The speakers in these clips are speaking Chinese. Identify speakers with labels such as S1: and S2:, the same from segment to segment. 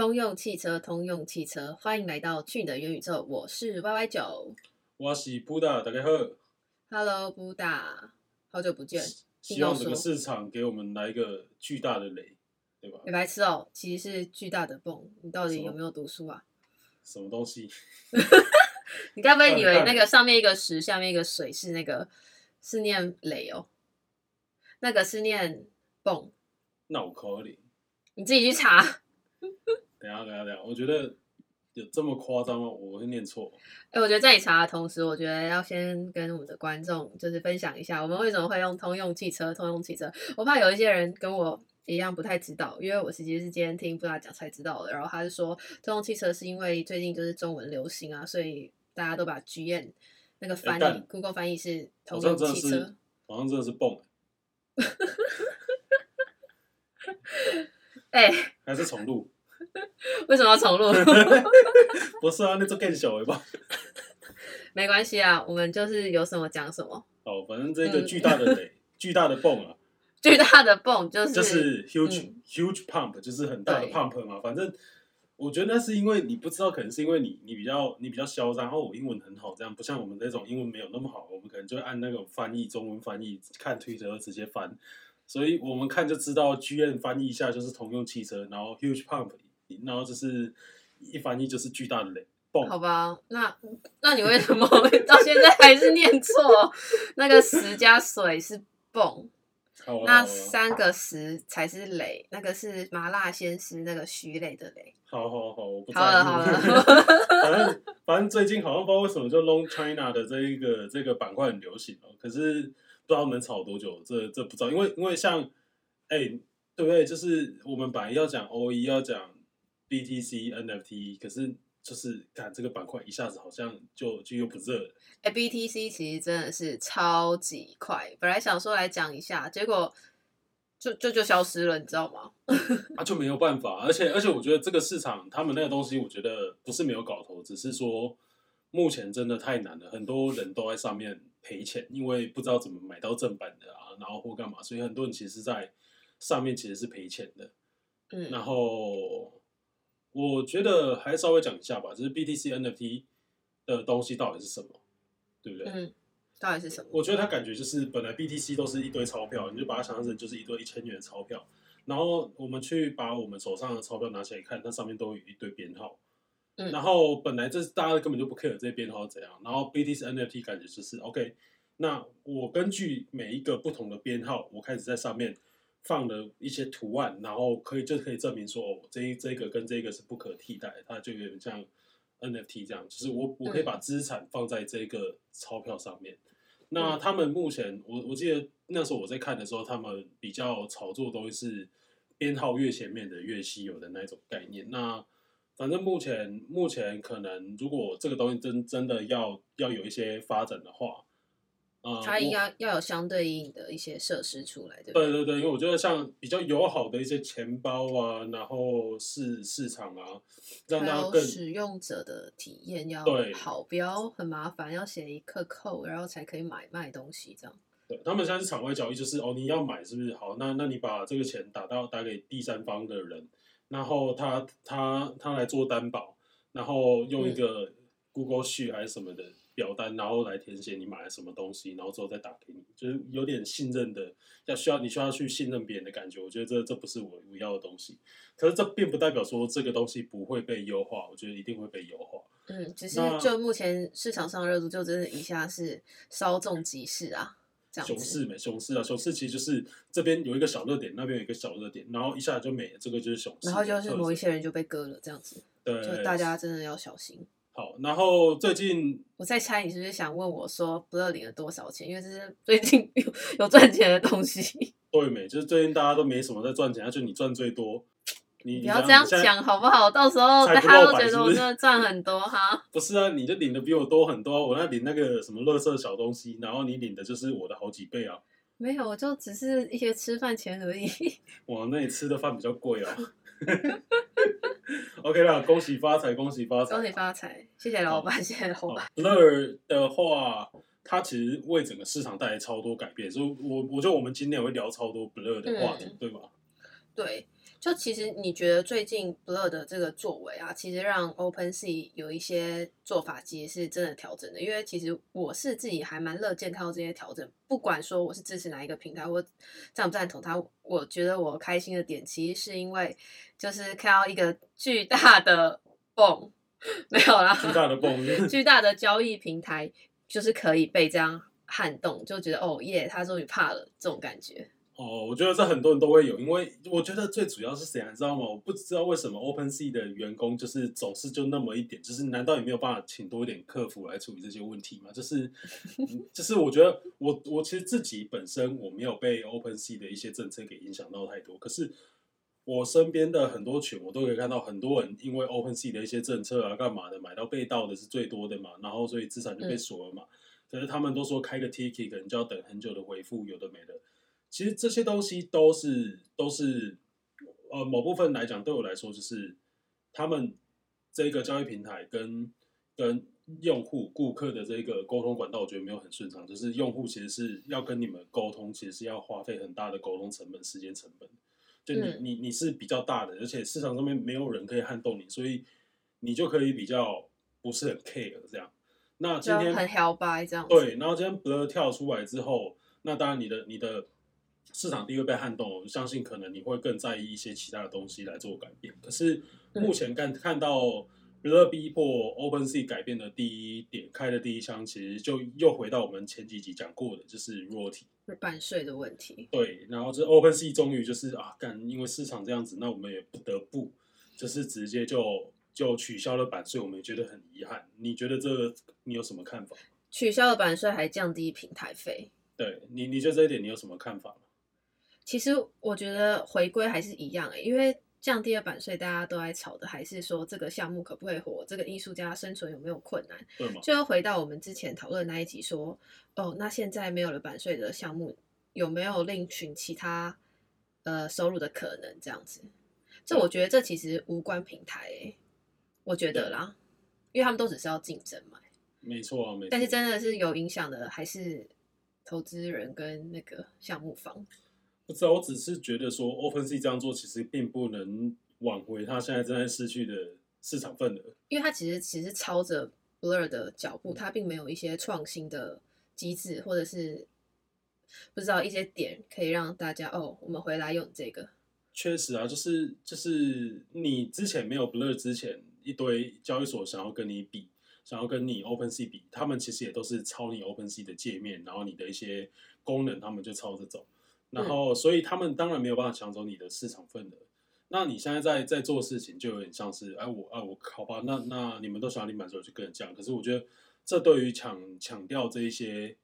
S1: 通用汽车，通用汽车，欢迎来到去你的元宇宙，我是 Y Y 九
S2: 我是布达，大家好。
S1: ，Hello 布达，好久不见，
S2: 希望整个市场给我们来一个巨大的雷，对吧？
S1: 你白痴哦，其实是巨大的泵，你到底有没有读书啊？
S2: 什么东西？
S1: 你该不会以为那个上面一个石，下面一个水是那个是念雷哦？那个是念泵，
S2: 那我可以。
S1: 你自己去查。
S2: 等下，等下，等下，我觉得有这么夸张吗？我会念错。
S1: 哎、我觉得在你查的同时，我觉得要先跟我们的观众就是分享一下，我们为什么会用通用汽车。通用汽车，我怕有一些人跟我一样不太知道，因为我其实是今天听布达讲才知道的。然后他是说，通用汽车是因为最近就是中文流行啊，所以大家都把 G N 那个翻译、
S2: 干
S1: Google 翻译是
S2: 好
S1: 通用汽车。，
S2: 好像真的是蹦，
S1: 哎、
S2: 还是重录？
S1: 为什么要重录？
S2: 不是啊，那就更小了吧？
S1: 没关系啊，我们就是有什么讲什么。
S2: 哦，反正这个
S1: 嗯
S2: 巨大的雷，巨大的泵啊，
S1: 巨大的泵就是
S2: 就是 huge、
S1: 嗯
S2: huge pump，就是很大的 pump 嘛。反正我觉得那是因为你不知道，可能是因为你你比较你比较嚣张，然后我英文很好，这样不像我们这种英文没有那么好，我们可能就会按那种翻译中文翻译看推特直接翻，所以我们看就知道 GM 翻译一下就是通用汽车，然后 huge pump，然后就是一翻译就是巨大的雷泵。
S1: 好吧，那那你为什么到现在还是念错？那个十加水是泵，那三个十才是雷，那个是麻辣鲜师那个徐磊的雷。
S2: 好好好，我不在
S1: 好了好了，
S2: 反正反正最近好像不知道为什么就 Long China 的这一个这个板块很流行哦，可是不知道能炒多久，这这不知道，因为因为像哎、对不对？就是我们本来要讲 OE 要讲 BTC NFT，可是就是看这个板块一下子好像就就又不热了，
S1: 哎、b t c 其实真的是超级快，本来想说来讲一下，结果就就就消失了，你知道吗？
S2: 啊就没有办法，而且而且我觉得这个市场他们那个东西，我觉得不是没有搞头，只是说目前真的太难了，很多人都在上面赔钱，因为不知道怎么买到正版的啊，然后或干嘛，所以很多人其实在上面其实是赔钱的。
S1: 嗯，
S2: 然后我觉得还稍微讲一下吧，就是 BTC NFT 的东西到底是什么，对不对？
S1: 嗯，到底是什么？
S2: 我觉得它感觉就是本来 BTC 都是一堆钞票，你就把它想象成就是一堆一千元的钞票，然后我们去把我们手上的钞票拿起来看，它上面都有一堆编号。
S1: 嗯
S2: 然后本来这大家根本就不 care 这些编号是怎样，然后 BTC NFT 感觉就是 OK，那我根据每一个不同的编号，我开始在上面放了一些图案，然后可以就可以证明说，哦，这一这个跟这个是不可替代的，它就有点像 NFT 这样，就是我我可以把资产放在这个钞票上面。那他们目前，我我记得那时候我在看的时候，他们比较炒作的东西是编号越前面的越稀有的那种概念。那反正目前目前可能，如果这个东西真真的要要有一些发展的话，啊、
S1: 它应该要有相对应的一些设施出来，对不
S2: 对对对，因为我觉得像比较友好的一些钱包啊，然后市市场啊，让
S1: 还有
S2: 大家更
S1: 使用者的体验要
S2: 对
S1: 好，不要很麻烦，要写一个扣，然后才可以买卖东西这样。
S2: 对他们现在是场外交易，就是哦，你要买是不是？好，那那你把这个钱打到打给第三方的人，然后他他他来做担保，然后用一个 Google Sheet 还是什么的表单，然后来填写你买了什么东西，然后之后再打给你，就是有点信任的，要需要你需要去信任别人的感觉。我觉得这这不是我我要的东西，可是这并不代表说这个东西不会被优化，我觉得一定会被优化。
S1: 嗯，只是就目前市场上热度，就真的一下是稍纵即逝啊，这样子。
S2: 熊市没熊市啊，熊市其实就是这边有一个小热点，那边有一个小热点，然后一下就没了，这个就是熊市。
S1: 然后就是某一些人就被割了，这样子，
S2: 对，
S1: 就大家真的要小心。
S2: 好。然后最近
S1: 我在猜你是不是想问我说不乐领了多少钱？因为这是最近有有赚钱的东西，
S2: 对美，就是最近大家都没什么在赚钱，而且你赚最多，你你
S1: 不要这样讲好不好？到时候大家都觉得我真的赚很多哈。
S2: 不是啊，你就领的比我多很多啊，我那领那个什么乐色小东西，然后你领的就是我的好几倍啊。
S1: 没有，我就只是一些吃饭钱而已。
S2: 哇那你吃的饭比较贵啊。OK 啦，恭喜发财，恭喜发财，
S1: 恭喜发财，谢谢老板，谢谢老
S2: 哦
S1: 板。
S2: Blur 的话，它其实为整个市场带来超多改变，所以我我觉得我们今天也会聊超多 Blur 的话题，
S1: 嗯
S2: 对吧？
S1: 对，就其实你觉得最近 Blur 的这个作为啊，其实让 OpenSea 有一些做法，其实是真的调整的。因为其实我是自己还蛮乐见看到这些调整，不管说我是支持哪一个平台，我赞不赞同它，我觉得我开心的点，其实是因为就是看到一个巨大的 泵，没有啦，
S2: 巨大的泵，
S1: 巨大的交易平台，就是可以被这样撼动，就觉得哦耶，他终于怕了这种感觉。
S2: 哦，我觉得这很多人都会有，因为我觉得最主要是谁，你知道吗？我不知道为什么 OpenSea 的员工就是总是就那么一点，就是难道也没有办法请多一点客服来处理这些问题吗？就是，就是我觉得我我其实自己本身我没有被 OpenSea 的一些政策给影响到太多，可是我身边的很多群，我都可以看到很多人因为 OpenSea 的一些政策啊，干嘛的买到被盗的是最多的嘛，然后所以资产就被锁了嘛。可是他们都说开个 Ticket 可能就要等很久的回复，有的没的。其实这些东西都是都是，呃，某部分来讲，对我来说，就是他们这个交易平台跟跟用户顾客的这个沟通管道，我觉得没有很顺畅。就是用户其实是要跟你们沟通，其实是要花费很大的沟通成本、时间成本。就你你你是比较大的，而且市场上面没有人可以撼动你，所以你就可以比较不是很 care 这样。那今天
S1: 很摇摆这样。
S2: 对，然后今天 Blur 跳出来之后，那当然你的你的。市场地位被撼动，我相信可能你会更在意一些其他的东西来做改变。可是目前看看到 Blur 逼迫 OpenSea 改变的第一点开的第一枪，其实就又回到我们前几集讲过的，就是 Royalty
S1: 版税的问题。
S2: 对，然后这 OpenSea 终于就是啊，干，因为市场这样子，那我们也不得不就是直接就就取消了版税，我们也觉得很遗憾。你觉得这个你有什么看法？
S1: 取消了版税还降低平台费？
S2: 对你，你觉得这一点你有什么看法吗？
S1: 其实我觉得回归还是一样，因为降低了版税，大家都在吵的还是说这个项目可不可以活，这个艺术家生存有没有困难？就要回到我们之前讨论那一集，说哦，那现在没有了版税的项目，有没有另寻其他呃收入的可能？这样子，这我觉得这其实无关平台，我觉得啦，因为他们都只是要竞争嘛。
S2: 没错，没错。
S1: 但是真的是有影响的，还是投资人跟那个项目方。
S2: 不知道，我只是觉得说，OpenSea 这样做其实并不能挽回他现在正在失去的市场份额，
S1: 因为他其实其实抄着 Blur 的脚步，他并没有一些创新的机制，或者是不知道一些点可以让大家哦，我们回来用这个。
S2: 确实啊，就是就是你之前没有 Blur 之前，一堆交易所想要跟你比，想要跟你 OpenSea 比，他们其实也都是抄你 OpenSea 的界面，然后你的一些功能，他们就抄着走。然后，所以他们当然没有办法抢走你的市场份额。那你现在在在做事情，就有点像是，哎，我，哎，我，好吧，那那你们都想要领版税，就跟人讲。可是我觉得，这对于抢抢掉这一些，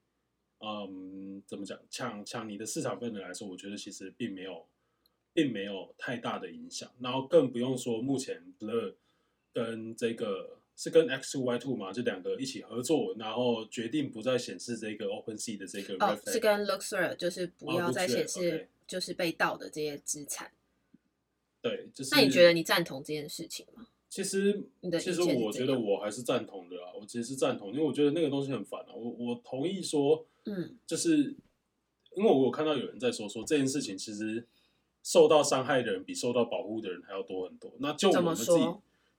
S2: 嗯，怎么讲，抢抢你的市场份额来说，我觉得其实并没有，并没有太大的影响。然后更不用说目前 Blur 跟这个。是跟 X Two Y Two 嘛，这两个一起合作，然后决定不再显示这个 Open Sea 的这个。
S1: 哦，是跟 Luxor 就是不要再显示就是被盗的这些资产。
S2: 对，就是。
S1: 那你觉得你赞同这件事情吗？
S2: 其实，其实我觉得我还是赞同的啊，我其实是赞同，因为我觉得那个东西很烦啊。我我同意说，嗯，就是因为我有看到有人在说说这件事情，其实受到伤害的人比受到保护的人还要多很多。那就我们自己。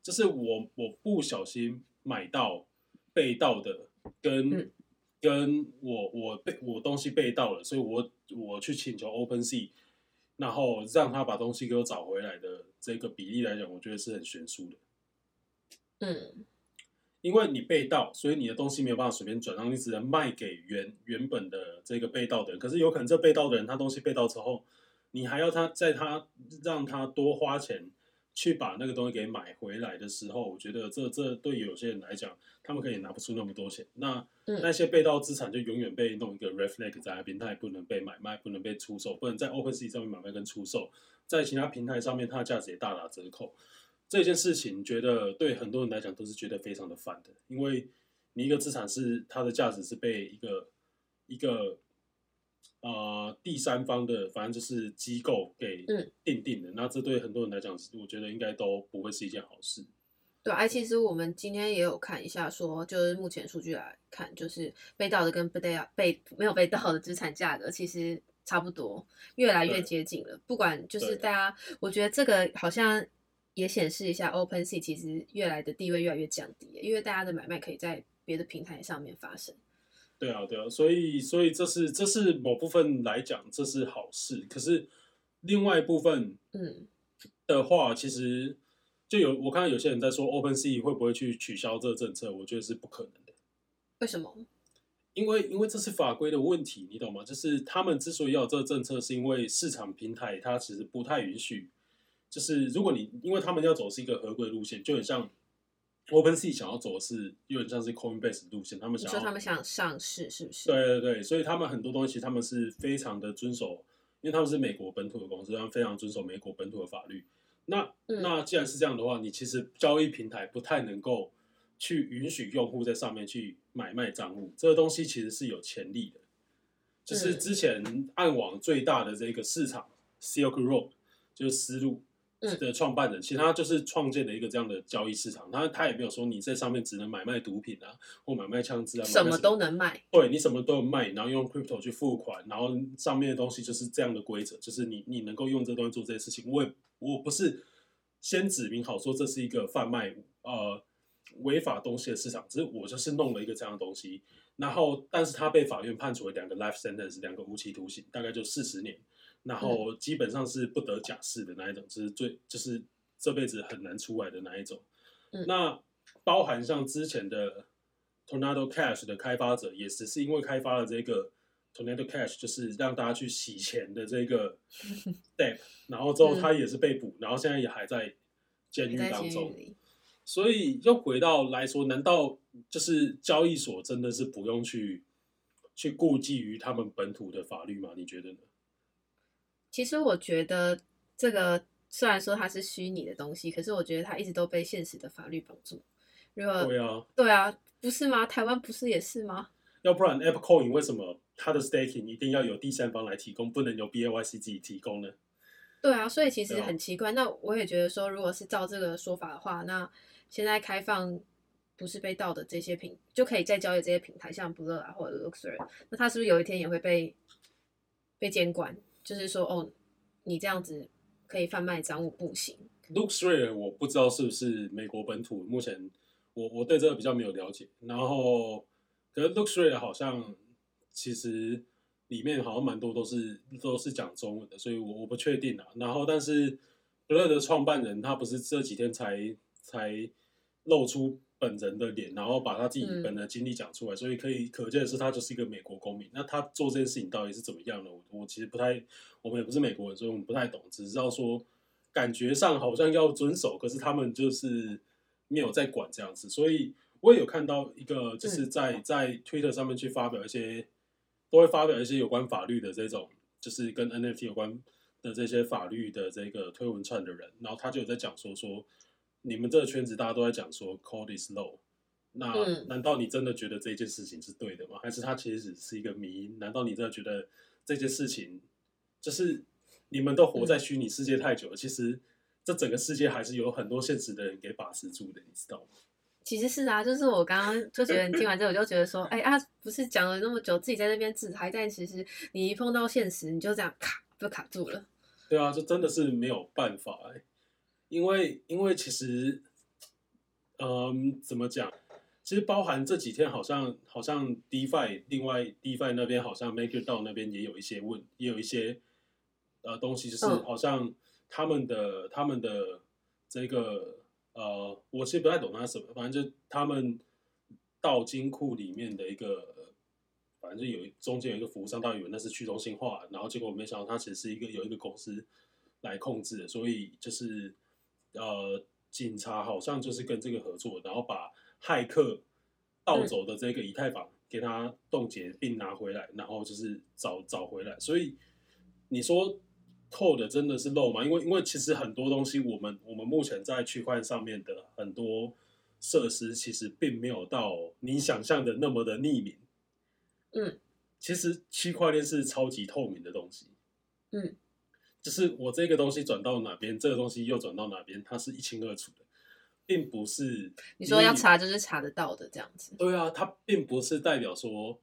S2: 就是我我不小心买到被盗的，跟跟我我被我东西被盗了，所以我我去请求 Open Sea，然后让他把东西给我找回来的这个比例来讲，我觉得是很悬殊的。嗯，因为你被盗，所以你的东西没有办法随便转让，你只能卖给原原本的这个被盗的人。可是有可能这被盗的人他东西被盗之后，你还要他在他让他多花钱。去把那个东西给买回来的时候，我觉得这这对有些人来讲，他们可以拿不出那么多钱。那那些被盗资产就永远被弄一个 reflect 在那边，它也不能被买卖，不能被出售，不能在 OpenSea 上面买卖跟出售，在其他平台上面它的价值也大打折扣。这件事情，觉得对很多人来讲都是觉得非常的烦的，因为你一个资产是它的价值是被一个一个。啊，第三方的反正就是机构给定定的，那这对很多人来讲，我觉得应该都不会是一件好事。
S1: 对，哎，其实我们今天也有看一下，说就是目前数据来看，就是被盗的跟被盗被没有被盗的资产价格，其实差不多，越来越接近了。不管就是大家，我觉得这个好像也显示一下 Open Sea 其实越来的地位越来越降低，因为大家的买卖可以在别的平台上面发生。
S2: 对啊，对啊，所以所以这是这是某部分来讲这是好事，可是另外一部分
S1: 嗯，
S2: 的话，其实就有我看到有些人在说 Open Sea 会不会去取消这个政策，我觉得是不可能的。
S1: 为什么？
S2: 因为因为这是法规的问题，你懂吗？就是他们之所以要有这个政策，是因为市场平台它其实不太允许。就是如果你因为他们要走是一个合规路线，就很像 OpenSea 想要走的是有点像是 Coinbase 的路线，他们
S1: 你说
S2: 想要
S1: 他们想上市是不是？
S2: 对对对，所以他们很多东西他们是非常的遵守，因为他们是美国本土的公司，他们非常遵守美国本土的法律。那、
S1: 嗯
S2: 那既然是这样的话，你其实交易平台不太能够去允许用户在上面去买卖账户，这个东西其实是有潜力的。就是
S1: 嗯
S2: 之前暗网最大的这个市场 Silk Road，就是丝路
S1: 嗯
S2: 的创办人，其实他就是创建了一个这样的交易市场。他他也没有说你在上面只能买卖毒品啊，或买卖枪支啊，
S1: 什么都能卖。
S2: 对你什么都能卖，然后用 crypto 去付款，然后上面的东西就是这样的规则，就是你你能够用这东西做这些事情。我也我不是先指明好说这是一个贩卖呃违法东西的市场，只是我就是弄了一个这样的东西，然后但是他被法院判处了两个 life sentence，两个无期徒刑，大概就四十年，然后基本上是不得假释的那一种，就是最就是这辈子很难出来的那一种。
S1: 嗯
S2: 那包含像之前的 Tornado Cash 的开发者，也只是因为开发了这个 Tornado Cash，就是让大家去洗钱的这个 Depp，然后之后他也是被捕，然后现在也还在监狱当中。所以又回到来说，难道就是交易所真的是不用去去顾忌于他们本土的法律吗？你觉得呢？
S1: 其实我觉得这个虽然说它是虚拟的东西，可是我觉得它一直都被现实的法律绑住。如果
S2: 对啊，
S1: 对啊，不是吗？台湾不是也是吗？
S2: 要不然 Apple Coin 为什么它的 staking 一定要有第三方来提供，不能由 BAYC 自己提供呢？
S1: 对啊，所以其实很奇怪。那我也觉得说，如果是照这个说法的话，那现在开放不是被盗的这些平，就可以再交易这些平台，像 Blur 啊或者 Luxury，那它是不是有一天也会被被监管？就是说，哦，你这样子可以贩卖赃物不行。
S2: Luxray 我不知道是不是美国本土，目前我我对这个比较没有了解。然后，可是 Luxray 好像其实里面好像蛮多都是都是讲中文的，所以我我不确定啊。然后，但是 Blur 的创办人他不是这几天才才露出本人的脸，然后把他自己
S1: 嗯
S2: 本人的经历讲出来，所以可以可见的是他就是一个美国公民。那他做这件事情到底是怎么样的？我我其实不太，我们也不是美国人，所以我们不太懂，只知道说。感觉上好像要遵守，可是他们就是没有在管这样子，所以我也有看到一个，就是在、在 Twitter 上面去发表一些，都会发表一些有关法律的这种，就是跟 NFT 有关的这些法律的这个推文串的人，然后他就有在讲说说，你们这个圈子大家都在讲说 code is low，那
S1: 嗯
S2: 难道你真的觉得这件事情是对的吗？还是它其实只是一个迷因？难道你真的觉得这件事情就是你们都活在虚拟世界太久了？其实这整个世界还是有很多现实的人给把持住的，你知道吗？
S1: 其实是啊，就是我刚刚就觉得你听完之后，我就觉得说，哎啊，不是讲了那么久，自己在那边自嗨，但其实你一碰到现实，你就这样卡就卡住了。
S2: 对啊，这真的是没有办法哎、因为因为其实，嗯，怎么讲？其实包含这几天好像好像 DeFi，另外 DeFi 那边好像 MakerDAO 那边也有一些问，也有一些呃东西，就是
S1: 嗯
S2: 好像他们的他们的这个呃，我其实不太懂它什么，反正就他们到金库里面的一个。反正就有中间有一个服务商，大家以为那是去中心化，然后结果没想到它其实是一个有一个公司来控制的，所以就是呃，警察好像就是跟这个合作，然后把骇客盗走的这个以太坊给他冻结并拿回来，然后就是找找回来。所以你说 code 真的是漏吗？因为因为其实很多东西，我们我们目前在区块链上面的很多设施，其实并没有到你想象的那么的匿名。
S1: 嗯，
S2: 其实区块链是超级透明的东西。
S1: 嗯，
S2: 就是我这个东西转到哪边，这个东西又转到哪边，它是一清二楚的，并不是
S1: 你说要查就是查得到的这样子。
S2: 对啊，它并不是代表说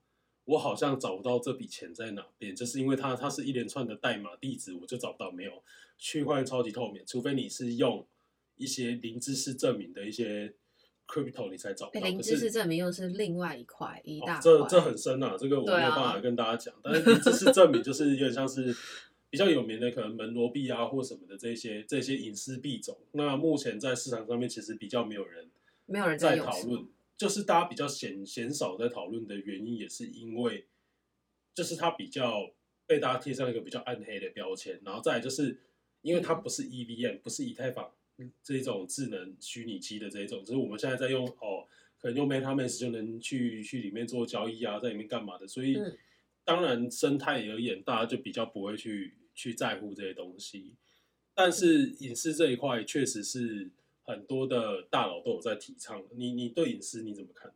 S2: 我好像找不到这笔钱在哪边，就是因为它它是一连串的代码地址，我就找不到。没有，区块链超级透明，除非你是用一些零知识证明的一些 crypto，你才找不到。
S1: 零知识证明又是另外一块一大块，
S2: 这这很深啊，这个我没有办法跟大家讲。但是零知识证明就是有点像是比较有名的，可能门罗币啊或什么的这些这些隐私币种。那目前在市场上面其实比较没有人
S1: 没有人
S2: 在讨论。就是大家比较鲜鲜少在讨论的原因，也是因为，就是它比较被大家贴上一个比较暗黑的标签，然后再就是，因为它不是 EVM，不是以太坊这种智能虚拟机的这种，就是我们现在在用哦，可能用 MetaMask 就能去去里面做交易啊，在里面干嘛的，所以当然生态而言，大家就比较不会去去在乎这些东西，但是隐私这一块确实是。很多的大佬都有在提倡。你你对隐私你怎么看？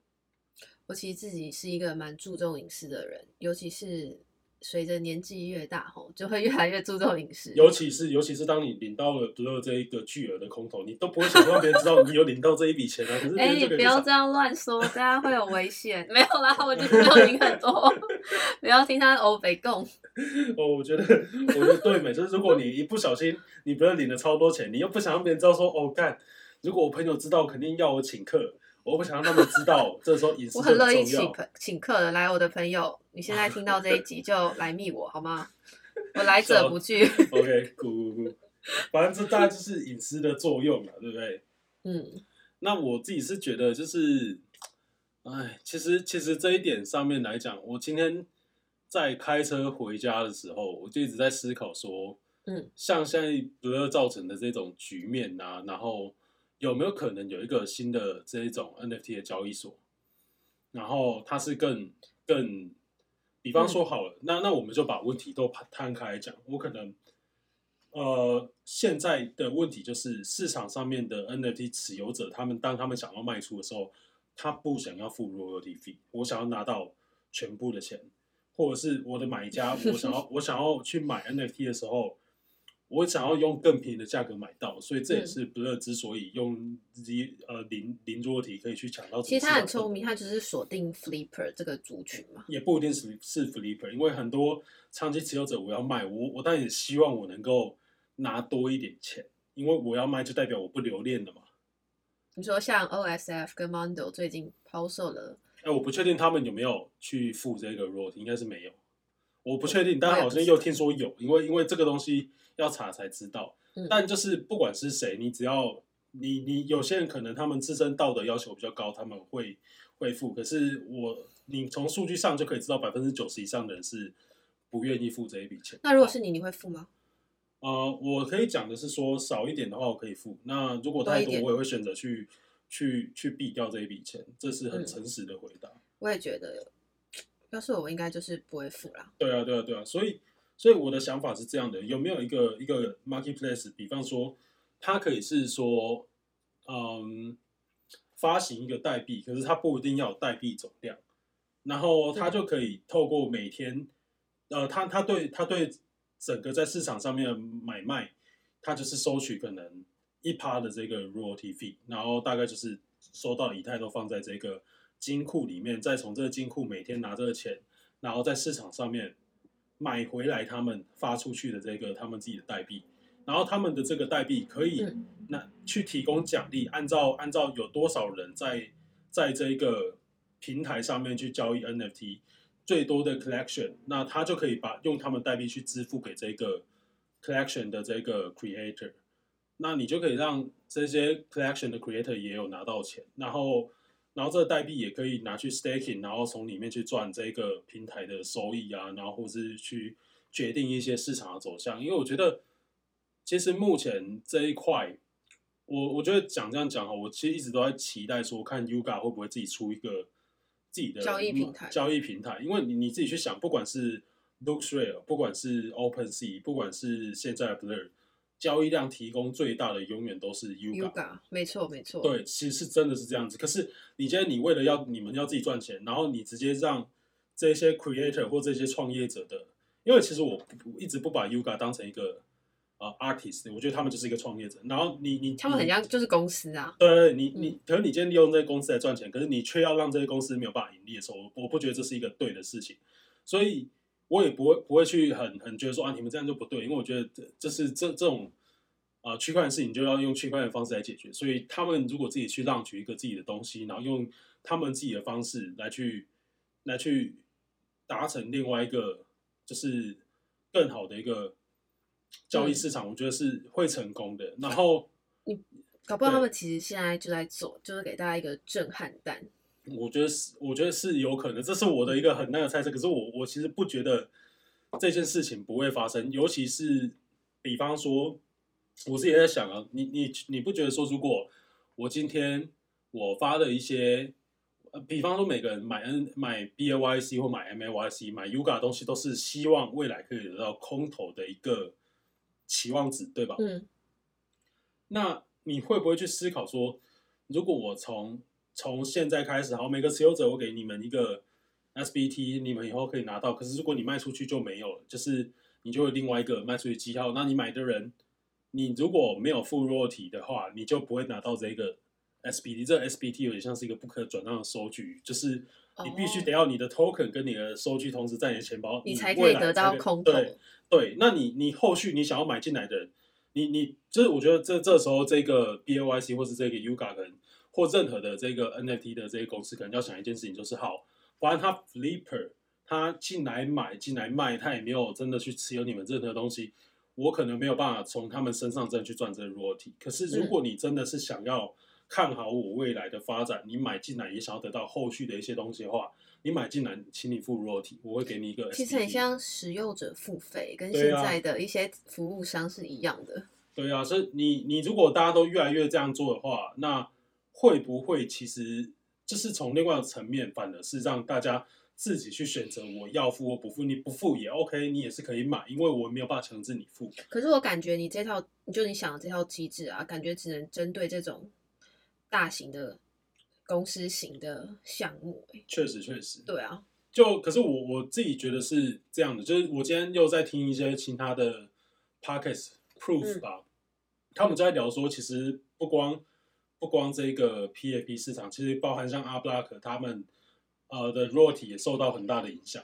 S1: 我其实自己是一个蛮注重隐私的人，尤其是随着年纪越大吼，就会越来越注重隐私。
S2: 尤其是尤其是当你领到了得了这一个巨额的空头，你都不会想让别人知道你有领到这一笔钱啊。可是哎，
S1: 你不要这样乱说，大家会有危险。没有啦，我就是有领很多，不要听他欧北共。
S2: 哦，我觉得我觉得对美，就是如果你一不小心，你不是领了超多钱，你又不想让别人知道说哦干。如果我朋友知道，肯定要我请客。我不想让他们知道，这时候隐私
S1: 我很乐意请客，请客的来我的朋友，你现在听到这一集就来密我好吗？我来者不拒。
S2: OK，咕咕咕，反正这大概就是隐私的作用嘛，对不对？
S1: 嗯。
S2: 那我自己是觉得，就是，哎，其实其实这一点上面来讲，我今天在开车回家的时候，我就一直在思考说，
S1: 嗯，
S2: 像现在不要造成的这种局面啊，然后。有没有可能有一个新的这一种 NFT 的交易所？然后它是更更，比方说好了，那那我们就把问题都摊开来讲。我可能，呃，现在的问题就是市场上面的 NFT 持有者，他们当他们想要卖出的时候，他不想要付 royalty fee，我想要拿到全部的钱，或者是我的买家，我想要我想要去买 NFT 的时候。我想要用更便宜的价格买到，所以这也是 Blur 之所以用零呃零零桌体可以去抢到。
S1: 其实他很聪明，他只是锁定 Flipper 这个族群嘛。
S2: 也不一定是是 Flipper，因为很多长期持有者我要卖，我我当然也希望我能够拿多一点钱，因为我要卖就代表我不留恋了嘛。
S1: 你说像 OSF 跟 Mondo 最近抛售了，
S2: 哎，我不确定他们有没有去付这个 r o t 应该是没有。我不确定，但好像又听说有，因为因为这个东西。要查才知道，但就是不管是谁，你只要你你有些人可能他们自身道德要求比较高，他们会会付。可是我你从数据上就可以知道，百分之九十以上的人是不愿意付这一笔钱。
S1: 那如果是你，你会付吗？
S2: 呃，我可以讲的是说少一点的话，我可以付。那如果太多，我也会选择去去去避掉这一笔钱。这是很诚实的回答。
S1: 我也觉得，要是我应该就是不会付啦。
S2: 对啊，对啊，对啊，所以。所以我的想法是这样的：有没有一个一个 marketplace？比方说，它可以是说，嗯，发行一个代币，可是它不一定要有代币总量，然后它就可以透过每天，呃，它它对它对整个在市场上面的买卖，它就是收取可能一趴的这个 royalty fee，然后大概就是收到以太都放在这个金库里面，再从这个金库每天拿这个钱，然后在市场上面。买回来他们发出去的这个他们自己的代币，然后他们的这个代币可以那去提供奖励，按照按照有多少人在在这个平台上面去交易 NFT 最多的 collection，那他就可以把用他们代币去支付给这个 collection 的这个 creator，那你就可以让这些 collection 的 creator 也有拿到钱，然后。然后这个代币也可以拿去 staking，然后从里面去赚这个平台的收益啊，然后或是去决定一些市场的走向。因为我觉得，其实目前这一块，我我觉得讲这样讲哈，我其实一直都在期待说，看 Yuga 会不会自己出一个自己的
S1: 交易平台。
S2: 交易平台，因为你你自己去想，不管是 LooksRare，不管是 OpenSea，不管是现在的 Blur。交易量提供最大的永远都是 Yuga，,
S1: 没错没错。
S2: 对，其实是真的是这样子。可是你今天你为了要你们要自己赚钱，然后你直接让这些 creator 或这些创业者的，因为其实我一直不把 Yuga 当成一个呃 artist，我觉得他们就是一个创业者。然后你你
S1: 他们很像就是公司啊，
S2: 对，你你可是你今天利用这些公司来赚钱，可是你却要让这些公司没有办法盈利的时候，我我不觉得这是一个对的事情，所以我也不会不会去很很觉得说啊你们这样就不对，因为我觉得这这是这这种呃区块的事情就要用区块链的方式来解决，所以他们如果自己去让取一个自己的东西，然后用他们自己的方式来去来去达成另外一个就是更好的一个交易市场，我觉得是会成功的。然后你。
S1: 搞不好他们其实现在就在做，就是给大家一个震撼弹。
S2: 我觉得是，我觉得是有可能，这是我的一个很大的猜测。可是我我其实不觉得这件事情不会发生，尤其是比方说，我自己也在想啊，你你你不觉得说，如果我今天我发的一些，呃，比方说每个人买 N 买 B A Y C 或买 M A Y C 买 Yuga 的东西，都是希望未来可以得到空投的一个期望值，对吧？
S1: 嗯，
S2: 那你会不会去思考说，如果我从从现在开始，好，每个持有者我给你们一个 SBT，你们以后可以拿到。可是如果你卖出去就没有了，就是你就会另外一个卖出去记号。那你买的人，你如果没有付 royalty 的话，你就不会拿到这个 SBT。这个 SBT 有点像是一个不可转让的收据，就是你必须得要你的 token 跟你的收据同时在你的钱包，
S1: 你才可以得到
S2: 才
S1: 空投。
S2: 对对，那你你后续你想要买进来的人，你你就是我觉得这这时候这个 B A Y C 或是这个 Yuga 可能或任何的这个 N F T 的这些公司，可能要想一件事情，就是好，反正他 Flipper 他进来买进来卖，他也没有真的去持有你们任何东西，我可能没有办法从他们身上真的去赚这个 royalty。可是如果你真的是想要看好我未来的发展，你买进来也想要得到后续的一些东西的话，你买进来，请你付 royalty，我会给你一个。
S1: 其实很像使用者付费，跟现在的一些服务商是一样的。
S2: 对啊，所以你你如果大家都越来越这样做的话，那会不会其实就是从另外一个层面，反而是让大家自己去选择我要付或不付？你不付也 OK，你也是可以买，因为我没有办法强制你付。
S1: 可是我感觉你这套，就你想的这套机制啊，感觉只能针对这种大型的公司型的项目、欸。
S2: 确实，确实，
S1: 对啊，
S2: 就可是我我自己觉得是这样的，就是我今天又在听一些其他的 podcast proof
S1: 嗯
S2: 吧，他们在聊说，其实不光不光这个 PAP 市场，其实包含像阿布拉克他们呃的 royalty 也受到很大的影响。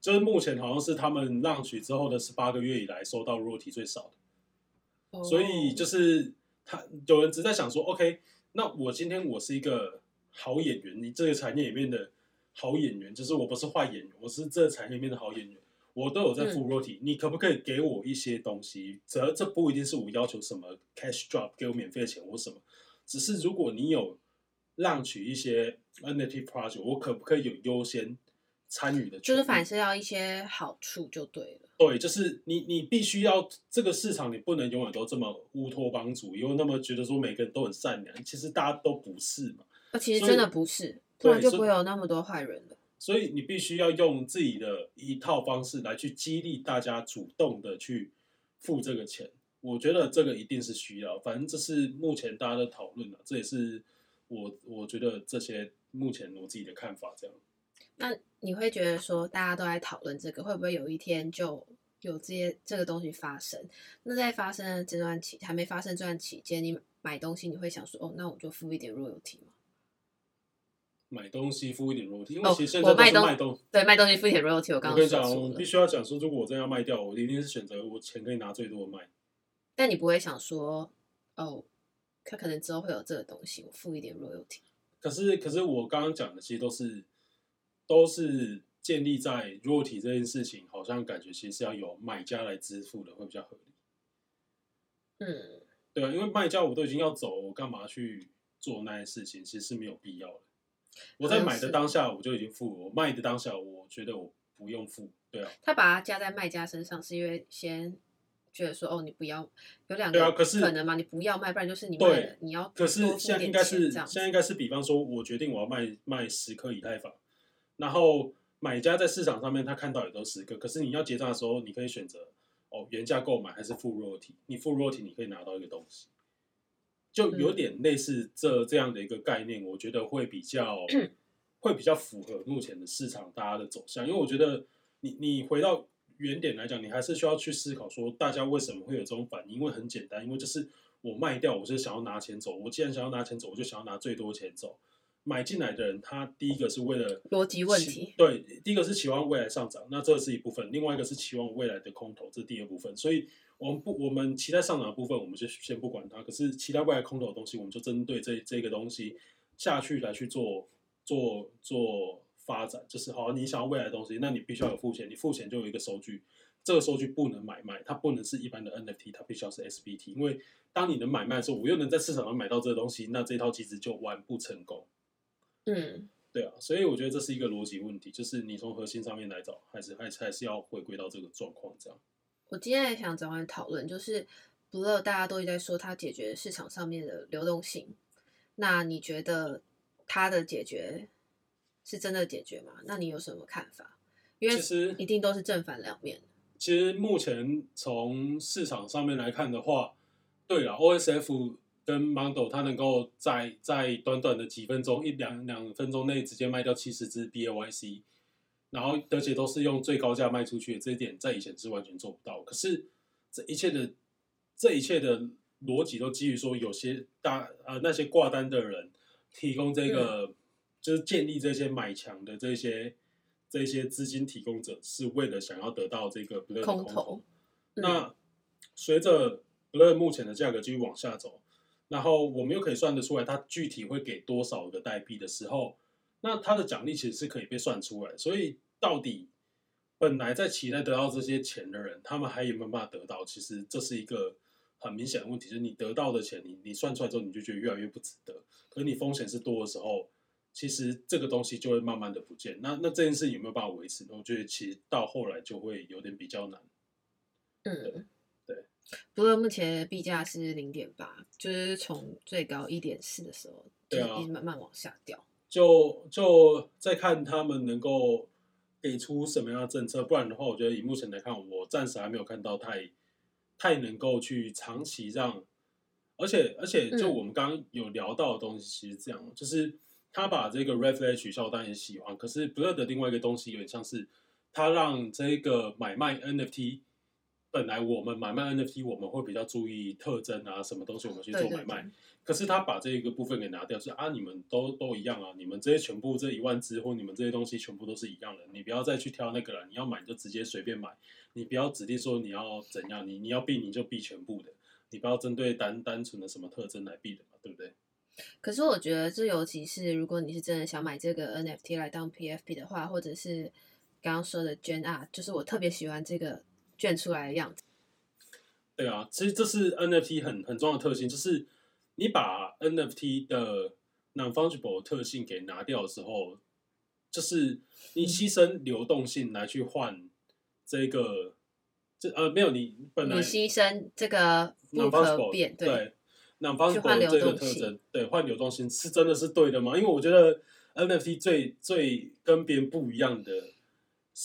S2: 就是目前好像是他们让取之后的十八个月以来收到 royalty 最少的。所以就是他有人只在想说，OK，那我今天我是一个好演员，你这个产业里面的好演员，就是我不是坏演员，我是这个产业里面的好演员，我都有在付 royalty，、你可不可以给我一些东西？这这不一定是我要求什么 cash drop 给我免费的钱或什么，只是如果你有让取一些 NFT project，我可不可以有优先参与的？
S1: 就是反是要一些好处就对了。
S2: 对，就是你，你必须要这个市场，你不能永远都这么乌托邦主义，又那么觉得说每个人都很善良，其实大家都不是嘛。
S1: 那其实真的不是，不然就不会有那么多坏人了。
S2: 所以你必须要用自己的一套方式来去激励大家主动的去付这个钱。我觉得这个一定是需要，反正这是目前大家的讨论了，这也是我我觉得这些目前我自己的看法。这样，
S1: 那你会觉得说，大家都在讨论这个，会不会有一天就有这些这个东西发生？那在发生的这段期还没发生这段期间，你买东西你会想说，哦，那我就付一点 royalty 吗？
S2: 买东西付一点 royalty，因为
S1: 哦
S2: 其实现在都
S1: 我卖东
S2: 是卖东
S1: 对，卖东西付一点 royalty，我刚刚
S2: 我跟你讲，我必。须要讲说，如果我真的要卖掉，我一定是选择我钱可以拿最多的卖。
S1: 但你不会想说，哦，他可能之后会有这个东西，我付一点 royalty。
S2: 可是，可是我刚刚讲的其实都是都是建立在 royalty 这件事情，好像感觉其实是要由买家来支付的，会比较合理。
S1: 嗯，
S2: 对啊，因为卖家我都已经要走，我干嘛去做那些事情？其实是没有必要的。我在买的当下我就已经付了，我卖的当下我觉得我不用付。对啊，
S1: 他把它加在卖家身上，是因为先觉得说，哦，你不要有两个
S2: 对啊可是
S1: 能嘛，你不要卖，不然就是你卖
S2: 对
S1: 了，你要
S2: 可是
S1: 付
S2: 现在
S1: 点
S2: 应该是
S1: 钱这样子
S2: 现在应该是，比方说，我决定我要卖卖十颗以太坊，然后买家在市场上面他看到也都十个，可是你要结账的时候，你可以选择哦原价购买还是付 royalty，你付 royalty 你可以拿到一个东西，就
S1: 嗯
S2: 有点类似这这样的一个概念，我觉得会比较 会比较符合目前的市场大家的走向，因为我觉得你你回到原点来讲，你还是需要去思考说，大家为什么会有这种反应？因为很简单，因为就是我卖掉，我是想要拿钱走。我既然想要拿钱走，我就想要拿最多钱走。买进来的人，他第一个是为了
S1: 逻辑问题，
S2: 对，第一个是期望未来上涨，那这是一部分；另外一个是期望未来的空头，这是第二部分。所以，我们不，我们期待上涨的部分，我们就先不管它。可是，期待未来空头的东西，我们就针对这这个东西下去来去做做做发展。就是好，你想要未来的东西，那你必须要有付钱，你付钱就有一个收据，这个收据不能买卖，它不能是一般的 NFT，它必须要是 SBT。因为当你能买卖的时候，我又能在市场上买到这个东西，那这套机制就完不成功。
S1: 嗯，
S2: 对啊，所以我觉得这是一个逻辑问题，就是你从核心上面来找，还是还是还是要回归到这个状况这样。
S1: 我今天也想找人讨论，就是不乐大家都一在说它解决市场上面的流动性，那你觉得它的解决是真的解决吗？那你有什么看法？因为
S2: 其实
S1: 一定都是正反两面。
S2: 其实目前从市场上面来看的话，对了，OSF 跟 Mondo 它能够在在短短的几分钟一两两分钟内直接卖掉七十只 BAYC，然后而且都是用最高价卖出去，这一点在以前是完全做不到。可是这一切的这一切的逻辑都基于说，有些大呃那些挂单的人提供这个、就是建立这些买强的这些这些资金提供者，是为了想要得到这个空
S1: 空头嗯
S2: 那随着 Blur 目前的价格继续往下走，然后我们又可以算得出来它具体会给多少个代币的时候，那他的奖励其实是可以被算出来。所以到底本来在期待得到这些钱的人，他们还有没有办法得到？其实这是一个很明显的问题，就是你得到的钱，你你算出来之后，你就觉得越来越不值得。可是你风险是多的时候，其实这个东西就会慢慢的不见。那那这件事有没有办法维持？我觉得其实到后来就会有点比较难。
S1: 嗯，
S2: 对。
S1: 不过目前的币价是零点八，就是从最高一点四的时候，就
S2: 对啊
S1: 一直慢慢往下掉。
S2: 就就再看他们能够给出什么样的政策，不然的话，我觉得以目前来看，我暂时还没有看到太太能够去长期让，而且而且就
S1: 嗯
S2: 我们刚刚有聊到的东西，其实这样，就是他把这个 reflect 取消，当然喜欢，可是 Blur 的另外一个东西有点像是他让这个买卖 NFT。本来我们买卖 NFT，我们会比较注意特征啊，什么东西我们去做买卖。
S1: 对，
S2: 可是他把这一个部分给拿掉，就是啊，你们都都一样啊，你们这些全部这一万只或你们这些东西全部都是一样的，你不要再去挑那个了，你要买你就直接随便买，你不要指定说你要怎样，你你要避你就避全部的，你不要针对单单纯的什么特征来避的嘛，对不对？
S1: 可是我觉得这尤其是如果你是真的想买这个 NFT 来当 PFP 的话，或者是刚刚说的捐啊，就是我特别喜欢这个卷出来的样子。
S2: 对啊，其实这是 NFT 很很重要的特性，就是你把 NFT 的 non fungible 特性给拿掉的时候，就是你牺牲流动性来去换这个，这呃没有你本来
S1: 你牺牲这个不
S2: non
S1: 可
S2: fungible
S1: 变，
S2: 对 non
S1: 去换
S2: fungible
S1: 流
S2: 这个特征，对换流动性是真的是对的吗？因为我觉得 NFT 最最跟别人不一样的。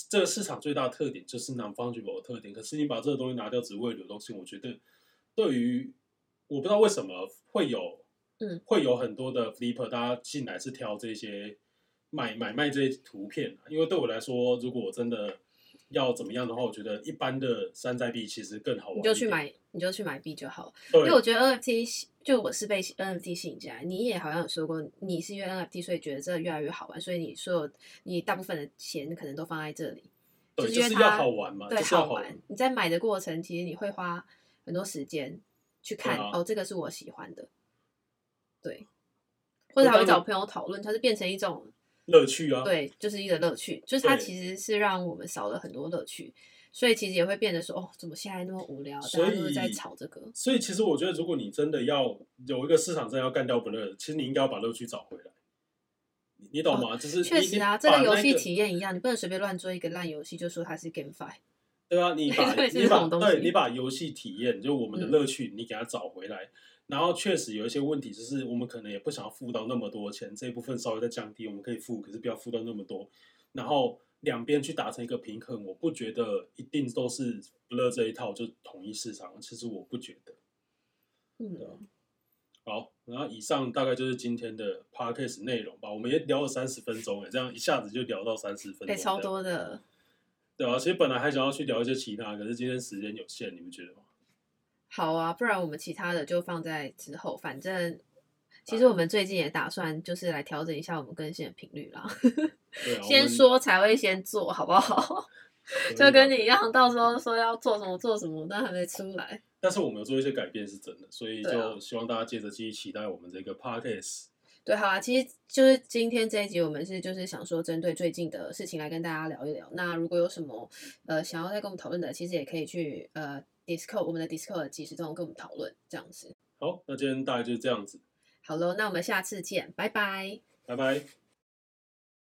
S2: 这个市场最大的特点就是 non fungible 的特点，可是你把这个东西拿掉，只为了流动性，我觉得对于我不知道为什么会有，
S1: 嗯，
S2: 会有很多的 flipper，大家进来是挑这些买买卖这些图片啊，因为对我来说，如果我真的要怎么样的话，我觉得一般的山寨币其实更好玩，
S1: 你就去，买，你就去买币就好。因
S2: 对
S1: 为我觉得 NFT 就我是被 NFT 吸引进来，你也好像有说过，你是因为 NFT 所以觉得这越来越好玩，所以你所有你大部分的钱可能都放在这里，
S2: 对，
S1: 就因为
S2: 就是是要
S1: 它
S2: 好玩嘛，
S1: 对，
S2: 就是要
S1: 好玩。你在买的过程，其实你会花很多时间去看、
S2: 啊
S1: 哦，这个是我喜欢的，对，或者还会找朋友讨论，它是变成一种
S2: 乐趣啊，
S1: 对，就是一个乐趣，就是它其实是让我们少了很多乐趣，所以其实也会变得说，哦，怎么现在那么无聊，大家都是在
S2: 以
S1: 吵这个，
S2: 所以其实我觉得，如果你真的要有一个市场真的要干掉不乐，其实你应该要把乐趣找回来。你你懂吗？就是
S1: 哦确实啊，这个游戏体验一样，你不能随便乱做一个烂游戏就说它是 GameFi。
S2: 对啊，你把 你把对你把游戏体验，就我们的
S1: 嗯
S2: 乐趣，你给它找回来。然后确实有一些问题，就是我们可能也不想要付到那么多钱，这一部分稍微再降低，我们可以付，可是不要付到那么多。然后两边去达成一个平衡，我不觉得一定都是不乐这一套就统一市场，其实我不觉得。
S1: 嗯，
S2: 好，然后以上大概就是今天的 podcast 内容吧。我们也聊了三十分钟，哎，这样一下子就聊到三十分钟，
S1: 哎、超。多的，
S2: 对啊，其实本来还想要去聊一些其他，可是今天时间有限，你们觉得吗？
S1: 好啊，不然我们其他的就放在之后。反正其实我们最近也打算就是来调整一下我们更新的频率啦。
S2: 啊，
S1: 先说才会先做，好不好？就跟你一样，到时候说要做什么做什么，但还没出来。
S2: 但是我们有做一些改变是真的，所以就希望大家接着继续期待我们这个 podcast。
S1: 对，好啊，其实就是今天这一集，我们是就是想说，针对最近的事情来跟大家聊一聊。那如果有什么呃想要再跟我们讨论的，其实也可以去呃 Discord 我们的 Discord 即时中跟我们讨论，这样子。
S2: 好，那今天大概就是这样子，
S1: 好喽，那我们下次见，拜拜。
S2: 拜拜。